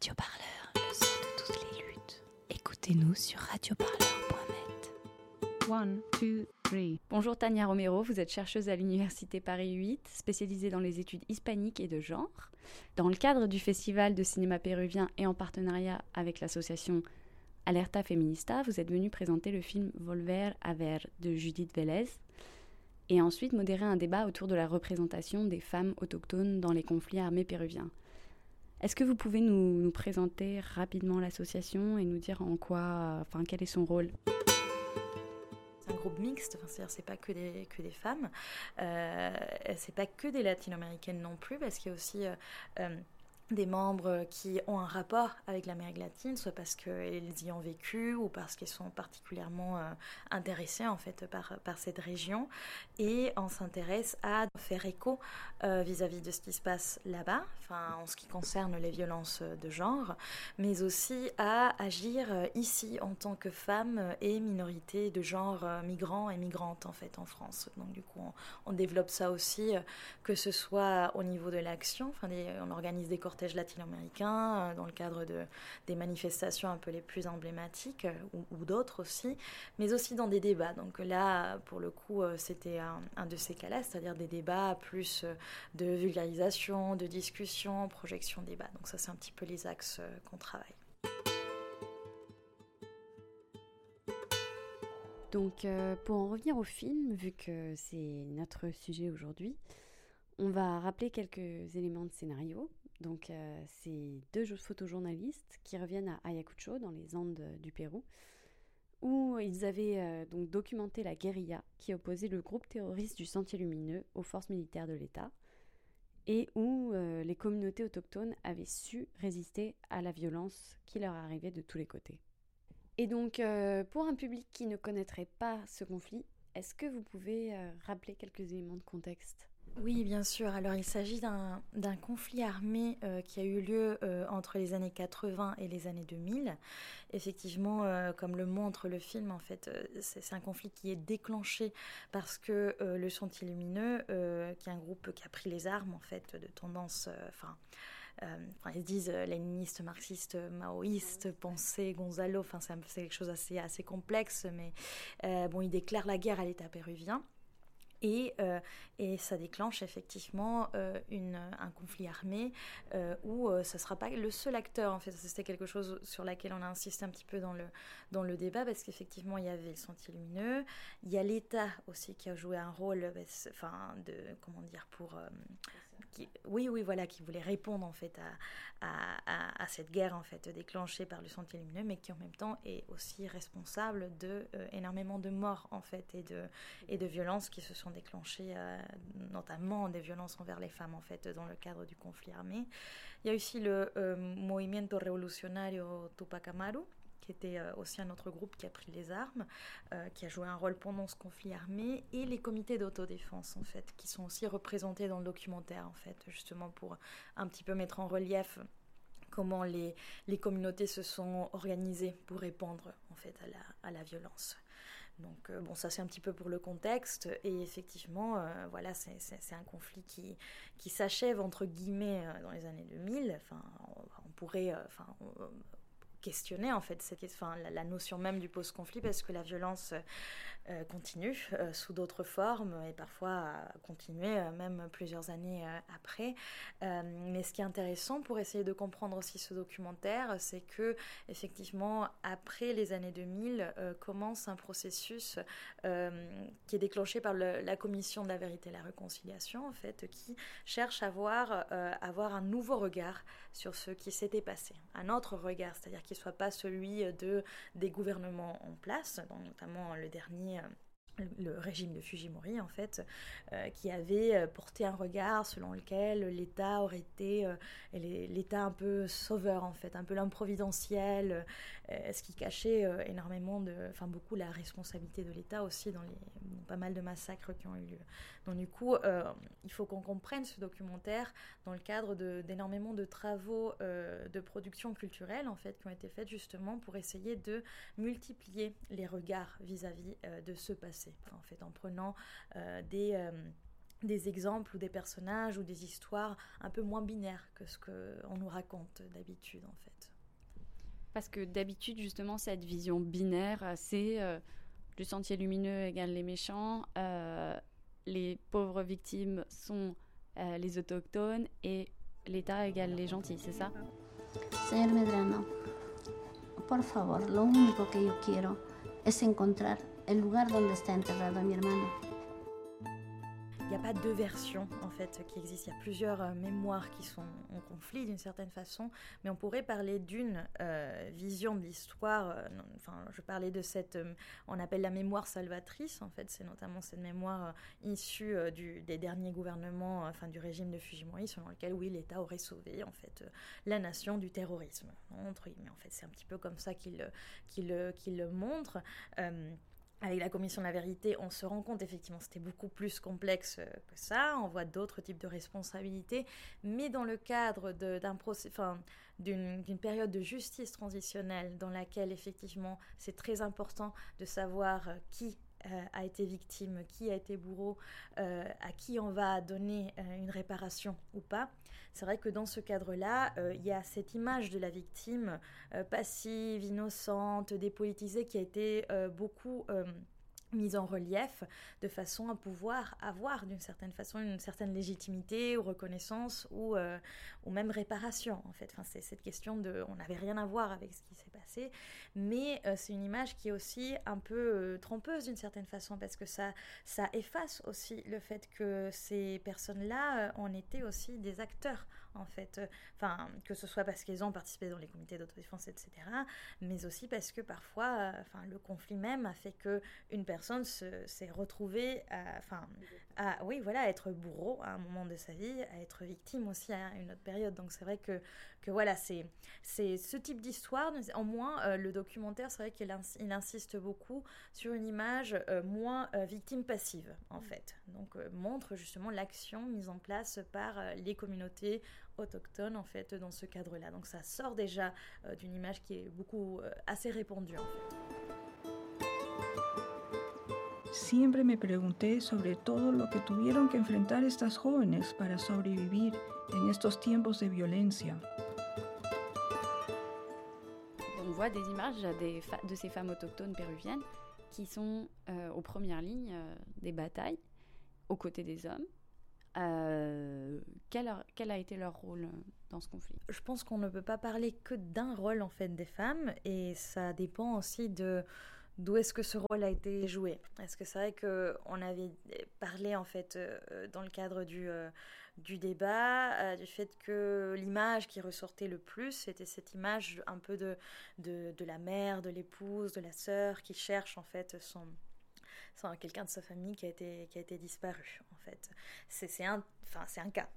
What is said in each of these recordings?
Radio Parleur, le son de toutes les luttes. Écoutez-nous sur radioparleur.net. One, two, three. Bonjour Tania Romero, vous êtes chercheuse à l'Université Paris 8, spécialisée dans les études hispaniques et de genre. Dans le cadre du Festival de cinéma péruvien et en partenariat avec l'association Alerta Feminista, vous êtes venue présenter le film Volver a ver de Judith Vélez et ensuite modérer un débat autour de la représentation des femmes autochtones dans les conflits armés péruviens. Est-ce que vous pouvez nous, présenter rapidement l'association et nous dire en quoi, enfin, quel est son rôle? C'est un groupe mixte, c'est-à-dire c'est pas que des, que des femmes, euh, c'est pas que des latino-américaines non plus, parce qu'il y a aussi euh, euh, des membres qui ont un rapport avec l'Amérique latine, soit parce qu'ils y ont vécu ou parce qu'ils sont particulièrement euh, intéressés en fait par, par cette région. Et on s'intéresse à faire écho euh, vis-à-vis de ce qui se passe là-bas, enfin en ce qui concerne les violences de genre, mais aussi à agir euh, ici en tant que femmes et minorités de genre migrants et migrantes en fait en France. Donc du coup on, on développe ça aussi, que ce soit au niveau de l'action, enfin on organise des cortèges latino-américains euh, dans le cadre de, des manifestations un peu les plus emblématiques euh, ou, d'autres aussi, mais aussi dans des débats. Donc là, pour le coup, euh, c'était un, de ces cas-là, c'est-à-dire des débats plus de vulgarisation, de discussion, projection débat. Donc ça, c'est un petit peu les axes qu'on travaille. Donc pour en revenir au film, vu que c'est notre sujet aujourd'hui, on va rappeler quelques éléments de scénario. Donc, euh, c'est deux photojournalistes qui reviennent à Ayacucho, dans les Andes du Pérou, où ils avaient euh, donc documenté la guérilla qui opposait le groupe terroriste du Sentier Lumineux aux forces militaires de l'État, et où euh, les communautés autochtones avaient su résister à la violence qui leur arrivait de tous les côtés. Et donc, pour un public qui ne connaîtrait pas ce conflit, est-ce que vous pouvez rappeler quelques éléments de contexte? Oui, bien sûr. Alors, il s'agit d'un conflit armé euh, qui a eu lieu euh, entre les années 80 et les années 2000. Effectivement, euh, comme le montre le film, en fait, c'est un conflit qui est déclenché parce que le Sentier Lumineux, qui est un groupe qui a pris les armes, en fait, de tendance, enfin. Ils disent léninistes, marxistes, maoïstes, pensée, Gonzalo, enfin c'est quelque chose assez, assez complexe, mais bon, ils déclarent la guerre à l'État péruvien. Et, euh, et, ça déclenche effectivement euh, un conflit armé euh, où ça ne sera pas le seul acteur. En fait, c'était quelque chose sur laquelle on a insisté un petit peu dans le, dans le débat parce qu'effectivement, il y avait le Sentier Lumineux. Il y a l'État aussi qui a joué un rôle, enfin, de, comment dire, pour. Qui, oui, oui, voilà, qui voulait répondre en fait à, à, cette guerre en fait déclenchée par le Sentier Lumineux, mais qui en même temps est aussi responsable de énormément de morts en fait et de, et de violences qui se sont déclenchées, euh, notamment des violences envers les femmes en fait dans le cadre du conflit armé. Il y a aussi le euh, Movimiento Revolucionario Tupac Amaru qui était euh, aussi un autre groupe qui a pris les armes, euh, qui a joué un rôle pendant ce conflit armé, et les comités d'autodéfense en fait, qui sont aussi représentés dans le documentaire en fait, justement pour un petit peu mettre en relief comment les, les communautés se sont organisées pour répondre en fait à la, à la violence. Donc euh, bon, ça c'est un petit peu pour le contexte et effectivement, voilà, c'est un conflit qui, qui s'achève entre guillemets dans les années 2000. Enfin, on, pourrait, enfin, questionner en fait cette, enfin, la, notion même du post-conflit parce que la violence euh, continue euh, sous d'autres formes et parfois continuer euh, même plusieurs années après. mais ce qui est intéressant pour essayer de comprendre aussi ce documentaire, c'est que effectivement après les années 2000 commence un processus qui est déclenché par la commission de la vérité et la réconciliation en fait qui cherche à voir avoir un nouveau regard sur ce qui s'était passé, un autre regard, c'est-à-dire qui soit pas celui de des gouvernements en place, notamment le dernier le régime de Fujimori en fait euh, qui avait porté un regard selon lequel l'État aurait été euh, l'État un peu sauveur en fait un peu l'homme providentiel euh, ce qui cachait énormément de enfin beaucoup la responsabilité de l'État aussi dans les pas mal de massacres qui ont eu lieu donc du coup il faut qu'on comprenne ce documentaire dans le cadre d'énormément de, travaux de production culturelle en fait qui ont été faits justement pour essayer de multiplier les regards vis-à-vis -vis, de ce passé en fait en prenant euh, des euh, des exemples ou des personnages ou des histoires un peu moins binaires que ce qu'on nous raconte d'habitude en fait. Parce que d'habitude justement cette vision binaire c'est euh, le sentier lumineux égale les méchants, euh, les pauvres victimes sont euh, les autochtones et l'État égale les gentils, c'est ça? Señor Medrano, por favor, lo único que yo quiero es encontrar el lugar donde está enterrado mi hermano. Il n'y a pas deux versions en fait qui existent. Il y a plusieurs euh, mémoires qui sont en conflit d'une certaine façon, mais on pourrait parler d'une euh, vision de l'histoire. Euh, enfin, je parlais de cette, on appelle la mémoire salvatrice. En fait, c'est notamment cette mémoire issue des derniers gouvernements, enfin du régime de Fujimori, selon lequel oui, l'État aurait sauvé en fait la nation du terrorisme. Entre mais en fait, c'est un petit peu comme ça qu'il qu'il qu'il le montre avec la commission de la vérité, on se rend compte effectivement c'était beaucoup plus complexe euh, que ça. On voit d'autres types de responsabilités, mais dans le cadre d'un enfin, d'une période de justice transitionnelle dans laquelle effectivement c'est très important de savoir euh, qui euh, a été victime, qui a été bourreau, à qui on va donner une réparation ou pas. C'est vrai que dans ce cadre-là, euh, il y a cette image de la victime euh, passive, innocente, dépolitisée qui a été euh, beaucoup mise en relief de façon à pouvoir avoir d'une certaine façon une certaine légitimité ou reconnaissance ou, euh, ou même réparation en fait. C'est cette question de on n'avait rien à voir avec ce qui s'est mais euh, c'est une image qui est aussi un peu euh, trompeuse d'une certaine façon parce que ça, ça efface aussi le fait que ces personnes-là ont été aussi des acteurs en fait. Enfin, que ce soit parce qu'ils ont participé dans les comités d'autodéfense, etc., mais aussi parce que parfois, enfin, le conflit même a fait que une personne s'est retrouvée, enfin, à, oui, voilà, être bourreau à un moment de sa vie, à être victime aussi à une autre période. Donc c'est vrai que, que voilà, c'est ce type d'histoire. En moins, euh, le documentaire, c'est vrai qu'il il insiste beaucoup sur une image euh, moins euh, victime passive, en fait. Donc montre justement l'action mise en place par les communautés autochtones, en fait, dans ce cadre-là. Donc ça sort déjà d'une image qui est beaucoup assez répandue, en fait. Siempre me pregunté sobre todo lo que tuvieron que enfrentar estas jóvenes para sobrevivir en estos tiempos de violencia. On voit des images des de ces femmes autochtones péruviennes qui sont euh, aux premières lignes euh, des batailles aux côtés des hommes. Euh, quel, a, quel, a, été leur rôle dans ce conflit? Je pense qu'on ne peut pas parler que d'un rôle en fait des femmes et ça dépend aussi de d'où est-ce que ce rôle a été joué Est-ce que c'est vrai qu'on avait parlé en fait euh, dans le cadre du, euh, du débat euh, du fait que l'image qui ressortait le plus c'était cette image un peu de, de, la mère, de l'épouse, de la sœur qui cherche en fait son, son quelqu'un de sa famille qui a été, qui a été disparu en fait. C'est un, enfin, un cas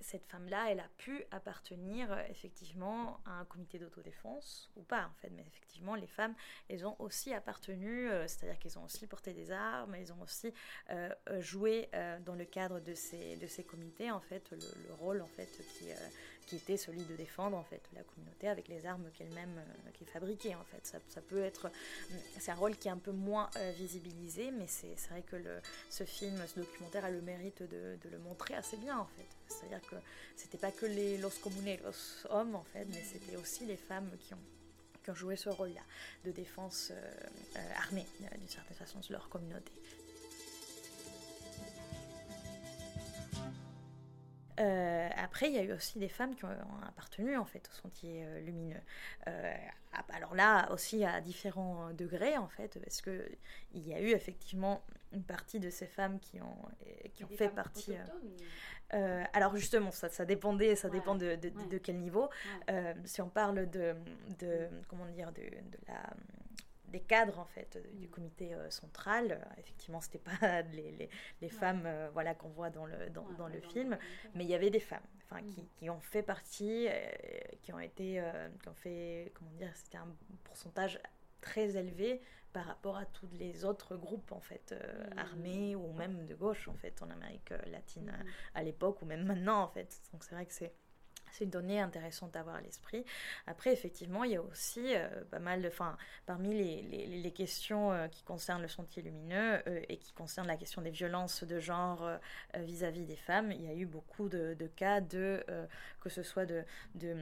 cette femme-là, elle a pu appartenir euh, effectivement à un comité d'autodéfense ou pas en fait, mais effectivement les femmes, elles ont aussi appartenu, euh, c'est-à-dire qu'elles ont aussi porté des armes, elles ont aussi euh, joué dans le cadre de ces, de ces comités en fait le, le rôle en fait qui, était celui de défendre en fait la communauté avec les armes qu'elle-même qui fabriquait en fait. Ça, peut être, mm, c'est un rôle qui est un peu moins visibilisé, mais c'est vrai que ce film, ce documentaire a le mérite de, de le montrer assez bien en fait. C'est-à-dire que c'était pas que les los comuneros hommes en fait, mais c'était aussi les femmes qui ont joué ce rôle-là de défense euh, armée d'une certaine façon de leur communauté. Euh, après, il y a eu aussi des femmes qui ont, appartenu en fait au sentier euh, lumineux. Euh, alors là aussi à différents degrés en fait, parce que il y a eu effectivement une partie de ces femmes qui ont qui ont fait partie. alors justement, ça, ça dépendait, ça dépend de, de, quel niveau. si on parle de, de comment dire de, de la des cadres en fait euh, du mm. comité euh, central. Euh, effectivement, c'était pas les, les, femmes voilà qu'on voit dans le dans, dans le film, mais il y avait des femmes, enfin qui, mm. qui, ont fait partie, qui ont été, qui ont fait comment dire, c'était un pourcentage très élevé par rapport à tous les autres groupes en fait mm. armés ou même de gauche en fait en Amérique latine à l'époque ou même maintenant en fait. Donc c'est vrai que c'est c'est une donnée intéressante à avoir à l'esprit. Après, effectivement, il y a aussi euh, pas mal de. Enfin, parmi les, les, questions euh, qui concernent le sentier lumineux euh, et qui concernent la question des violences de genre vis-à-vis des femmes, il y a eu beaucoup de, de cas de. que ce soit de. de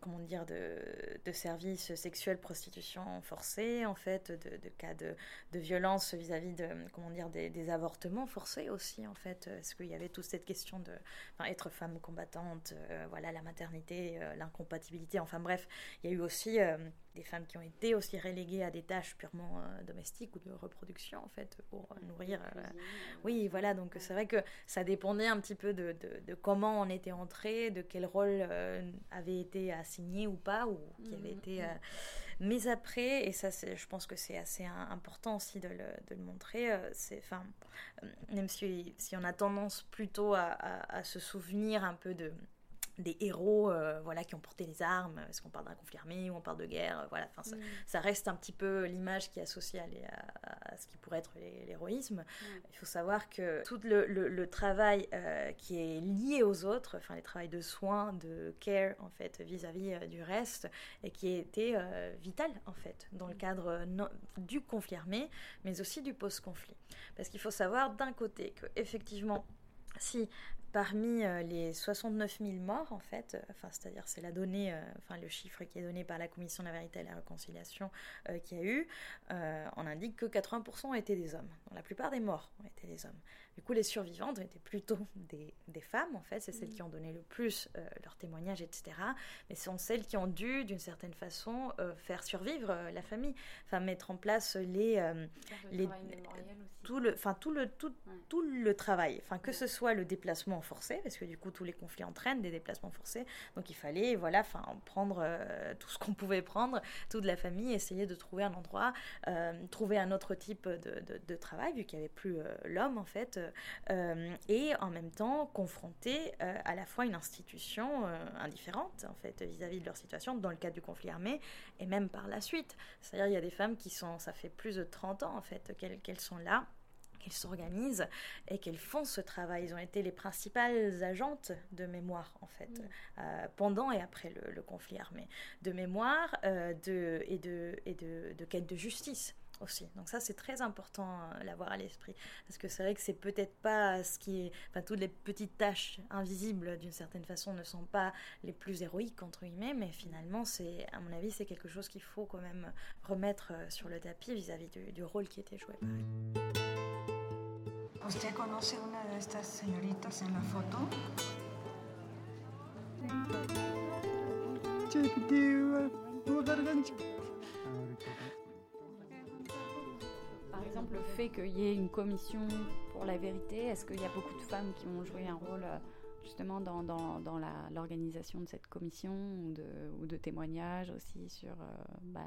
comment dire de, de services sexuels, prostitution forcée, en fait, de, cas de, de violence vis-à-vis de. comment dire des, des, avortements forcés aussi, en fait. Est-ce qu'il y avait toute cette question de. Enfin, être femme combattante, voilà, la maternité, euh, l'incompatibilité, enfin bref, il y a eu aussi euh, des femmes qui ont été aussi reléguées à des tâches purement euh, domestiques ou de reproduction en fait pour nourrir. Oui, voilà, donc c'est vrai que ça dépendait un petit peu de, de, comment on était entré, de quel rôle avait été assigné ou pas, ou qui avait mmh, été... Mais après, et ça, je pense que c'est assez important aussi de le, de le montrer, c'est, enfin, même si, si, on a tendance plutôt à, à se souvenir un peu de, des héros euh, voilà, qui ont porté les armes, est-ce qu'on parle d'un conflit armé ou on parle de guerre, euh, voilà, enfin, ça, mm. reste un petit peu l'image qui est associée à, ce qui pourrait être l'héroïsme. Mm. Il faut savoir que tout le, le, travail euh, qui est lié aux autres, enfin les travails de soins, de care en fait vis-à-vis du reste, et qui été vital en fait dans le mm. cadre du conflit armé, mais aussi du post-conflit. Parce qu'il faut savoir d'un côté que effectivement si Parmi euh, les 69 000 morts, en fait, euh, c'est-à-dire c'est la donnée, euh, enfin le chiffre qui est donné par la Commission de la vérité et de la réconciliation qui a eu, on indique que 80% ont été des hommes. la plupart des morts ont été des hommes. Du coup, les survivantes étaient plutôt des, des femmes, en fait, c'est celles mm. qui ont donné le plus euh, leur témoignage, etc. Mais ce sont celles qui ont dû, d'une certaine façon, euh, faire survivre euh, la famille, enfin mettre en place les, les tout le, enfin tout le tout, tout le travail, enfin que ce soit le déplacement forcé, parce que du coup tous les conflits entraînent des déplacements forcés, donc il fallait voilà, enfin prendre tout ce qu'on pouvait prendre, toute la famille, essayer de trouver un endroit, trouver un autre type de, de, de travail vu qu'il n'y avait plus l'homme en fait euh, et en même temps confronter euh, à la fois une institution euh, indifférente en fait vis-à-vis de leur situation dans le cadre du conflit armé et même par la suite. C'est-à-dire il y a des femmes qui sont, ça fait plus de 30 ans en fait qu'elles sont là qu'elles s'organisent et qu'elles font ce travail. Ils ont été les principales agentes de mémoire, en fait, pendant et après le, conflit armé. De mémoire de, et, de, et de, de quête de justice aussi. Donc ça, c'est très important euh, l'avoir à l'esprit. Parce que c'est vrai que c'est peut-être pas ce qui est... Enfin, toutes les petites tâches invisibles, d'une certaine façon, ne sont pas les plus héroïques, entre guillemets, mais finalement, c'est, à mon avis, c'est quelque chose qu'il faut quand même remettre euh, sur le tapis vis-à-vis du, rôle qui était joué par ¿Usted conoce una de estas señoritas en la foto? Le fait qu'il y ait une commission pour la vérité, est-ce qu'il y a beaucoup de femmes qui ont joué un rôle euh, justement dans, l'organisation de cette commission ou de, témoignages aussi sur euh, bah,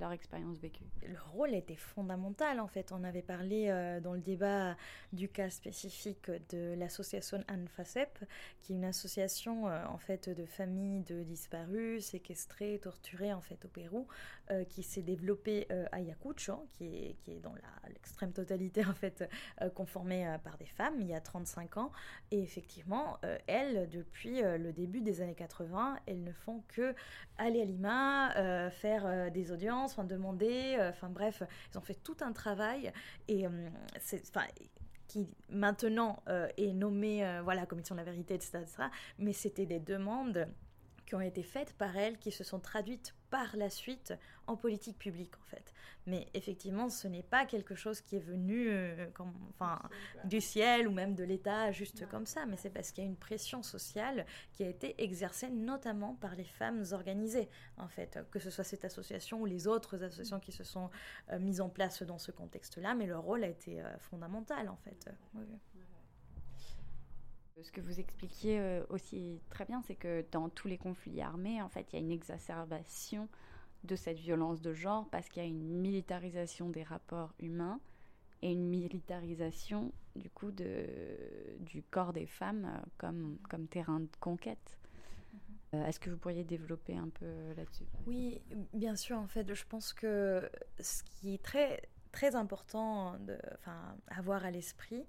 leur expérience vécue. Le rôle était fondamental en fait. On avait parlé euh, dans le débat du cas spécifique de l'association ANFACEP, qui est une association euh, en fait de familles de disparus, séquestrés, torturés en fait au Pérou, euh, qui s'est développée à Ayacucho, qui est, qui est dans l'extrême totalité en fait conformée par des femmes il y a 35 ans. Et effectivement, elles, depuis le début des années 80, elles ne font que aller à Lima, faire des audiences enfin demander, euh, enfin bref, ils ont fait tout un travail et euh, c'est, enfin, qui maintenant euh, est nommé voilà commission de la vérité etc., etc. mais c'était des demandes qui ont été faites par elles qui se sont traduites par la suite en politique publique en fait. Mais effectivement, ce n'est pas quelque chose qui est venu euh, comme, enfin, du ciel ou même de l'État juste comme ça, mais c'est parce qu'il y a une pression sociale qui a été exercée notamment par les femmes organisées en fait, que ce soit cette association ou les autres associations qui se sont euh, mises en place dans ce contexte-là, mais leur rôle a été euh, fondamental en fait. Ce que vous expliquiez aussi très bien, c'est que dans tous les conflits armés, en fait, il y a une exacerbation de cette violence de genre parce qu'il y a une militarisation des rapports humains et une militarisation du coup de, du corps des femmes euh, comme, comme terrain de conquête. Euh, est-ce que vous pourriez développer un peu là-dessus Oui, bien sûr. En fait, je pense que ce qui est très très important de, avoir à l'esprit,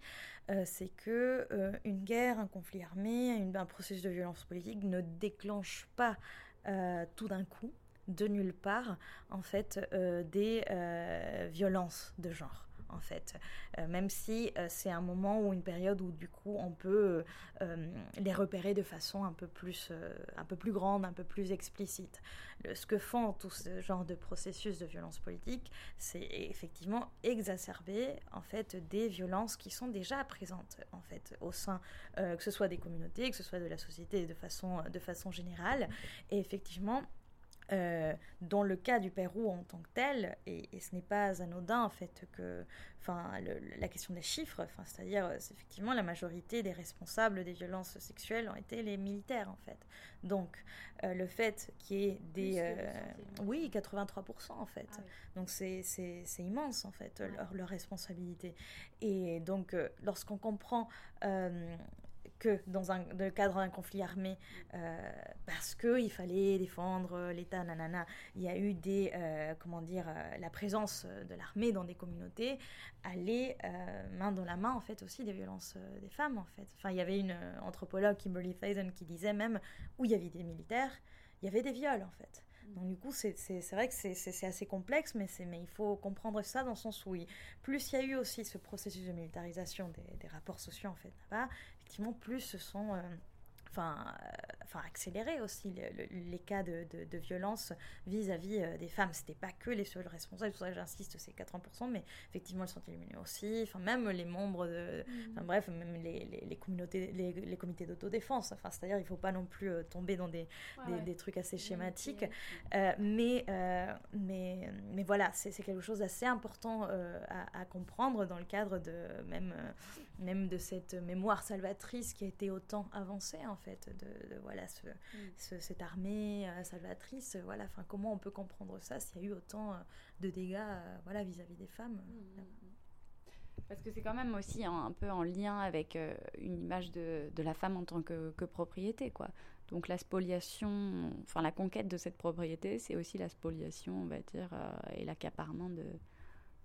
c'est que une guerre, un conflit armé, un processus de violence politique ne déclenche pas tout d'un coup, de nulle part, en fait, des violences de genre en fait. Euh, même si euh, c'est un moment ou une période où du coup on peut euh, les repérer de façon un peu plus, un peu plus grande, un peu plus explicite. ce que font tout ce genre de processus de violence politique, c'est effectivement exacerber en fait des violences qui sont déjà présentes en fait au sein, que ce soit des communautés, que ce soit de la société de façon, de façon générale. Et effectivement, euh, dans le cas du Pérou en tant que tel, et, ce n'est pas anodin en fait que, enfin, la question des chiffres, enfin, c'est-à-dire euh, effectivement la majorité des responsables des violences sexuelles ont été les militaires en fait. Donc euh, le fait qu'il y ait des, oui, 83% en fait. Ah donc c'est immense en fait leur, leur, responsabilité. Et donc lorsqu'on comprend que dans un, le cadre d'un conflit armé, euh, parce qu'il fallait défendre l'État, nanana. Il y a eu des, euh, comment dire, euh, la présence de l'armée dans des communautés allait main dans la main, en fait, aussi des violences des femmes, en fait. Enfin, il y avait une anthropologue, Kimberly Faison, qui disait même où il y avait des militaires, il y avait des viols, en fait. Donc du coup, c'est vrai que c'est assez complexe, mais, mais il faut comprendre ça dans le sens où plus il y a eu aussi ce processus de militarisation des, des rapports sociaux en fait là-bas, effectivement, plus ce sont euh, enfin, euh, enfin accélérer aussi les cas de, de, violence vis-à-vis euh, des femmes. C'était pas que les seuls responsables, c'est pour ça que j'insiste, c'est 80%, mais effectivement, elles sont éliminées aussi. Enfin, même les membres de. Mm. Enfin, bref, même les, les, communautés, les, les comités d'autodéfense. Enfin, c'est-à-dire, il faut pas non plus euh, tomber dans des, des, trucs assez schématiques. mais, mais, mais voilà, c'est quelque chose d'assez important à, comprendre dans le cadre de même, même de cette mémoire salvatrice qui a été autant avancée, en fait, de, voilà, mm. cette armée euh, salvatrice. Voilà, enfin, comment on peut comprendre ça s'il y a eu autant euh, de dégâts euh, voilà, vis-à-vis des femmes mm, mm, Parce que c'est quand même aussi un, peu en lien avec une image de, de, la femme en tant que, que, propriété, quoi. Donc la spoliation, enfin la conquête de cette propriété, c'est aussi la spoliation, on va dire, et l'accaparement de,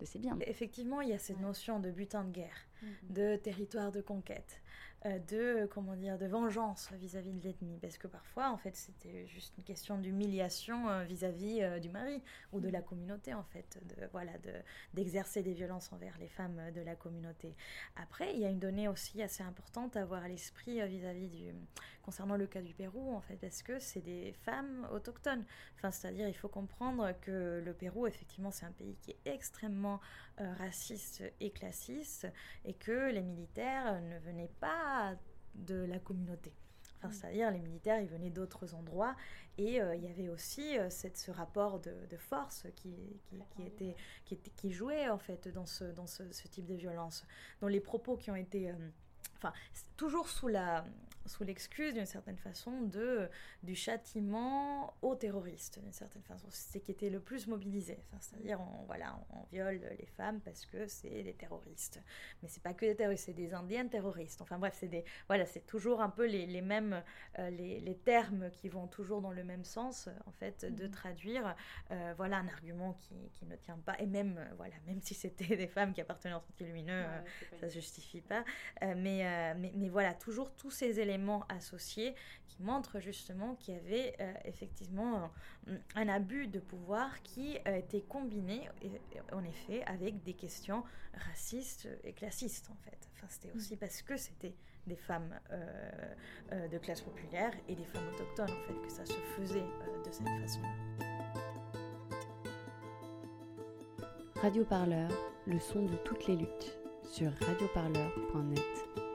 de ses biens. Effectivement, il y a cette notion de butin de guerre, de territoire de conquête. Euh, de comment dire de vengeance vis-à-vis de l'ennemi. Parce que parfois en fait c'était juste une question d'humiliation euh, vis-à-vis euh, du mari ou de la communauté en fait de voilà de d'exercer des violences envers les femmes de la communauté. Après il y a une donnée aussi assez importante à avoir à l'esprit vis-à-vis du concernant le cas du Pérou en fait parce que c'est des femmes autochtones. Enfin c'est-à-dire il faut comprendre que le Pérou effectivement c'est un pays qui est extrêmement raciste et classiste et que les militaires ne venaient pas de la communauté. Enfin. C'est-à-dire les militaires, ils venaient d'autres endroits et euh, il y avait aussi euh, cette, ce rapport de, force qui, qui, était, qui, était, qui jouait en fait dans ce, dans ce, type de violence. Dans les propos qui ont été... Euh, enfin, toujours sous la, sous l'excuse d'une certaine façon de, du châtiment aux terroristes, d'une certaine façon. C'est ce qui était le plus mobilisé. Enfin, C'est-à-dire, on, voilà, on, viole les femmes parce que c'est des terroristes. Mais c'est pas que des terroristes, c'est des indiennes terroristes. Enfin bref, c'est des, voilà, c'est toujours un peu les, les mêmes, euh, les, les, termes qui vont toujours dans le même sens, en fait, de mhm. traduire, euh, voilà, un argument qui, qui, ne tient pas. Et même, euh, voilà, même si c'était des femmes qui appartenaient au Sentier Lumineux, ça ne justifie pas. mais, mais, mais voilà, toujours tous ces éléments associés qui montrent justement qu'il y avait euh, effectivement un, abus de pouvoir qui a été combiné en effet avec des questions racistes et classistes en fait. Enfin, c'était aussi mm. parce que c'était des femmes euh, euh, de classe populaire et des femmes autochtones en fait que ça se faisait de cette façon-là. Radio Parleur, le son de toutes les luttes sur radioparleur.net.